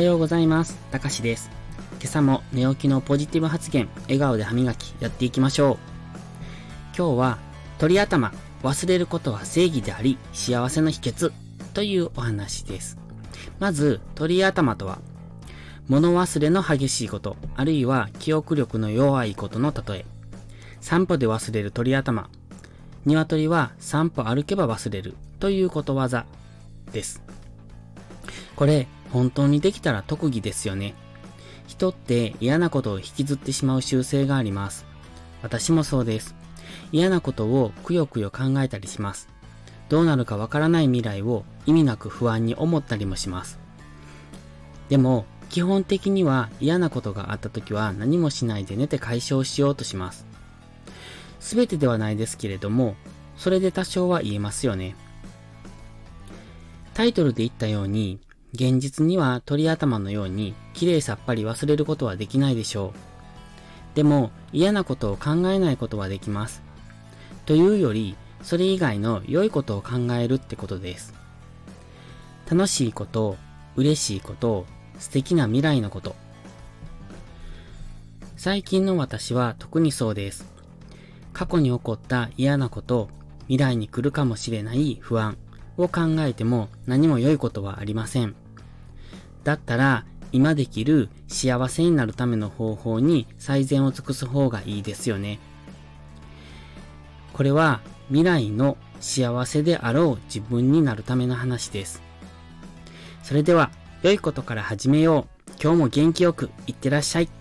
はようございます。たかしです。今朝も寝起きのポジティブ発言、笑顔で歯磨きやっていきましょう。今日は鳥頭、忘れることは正義であり、幸せの秘訣というお話です。まず、鳥頭とは、物忘れの激しいこと、あるいは記憶力の弱いことの例え。散歩で忘れる鳥頭。鶏は散歩歩けば忘れるということわざです。これ、本当にできたら特技ですよね。人って嫌なことを引きずってしまう習性があります。私もそうです。嫌なことをくよくよ考えたりします。どうなるかわからない未来を意味なく不安に思ったりもします。でも、基本的には嫌なことがあった時は何もしないで寝て解消しようとします。すべてではないですけれども、それで多少は言えますよね。タイトルで言ったように、現実には鳥頭のように綺麗さっぱり忘れることはできないでしょう。でも嫌なことを考えないことはできます。というより、それ以外の良いことを考えるってことです。楽しいこと、嬉しいこと、素敵な未来のこと。最近の私は特にそうです。過去に起こった嫌なこと、未来に来るかもしれない不安を考えても何も良いことはありません。だったら、今できる幸せになるための方法に最善を尽くす方がいいですよね。これは未来の幸せであろう自分になるための話です。それでは、良いことから始めよう。今日も元気よくいってらっしゃい。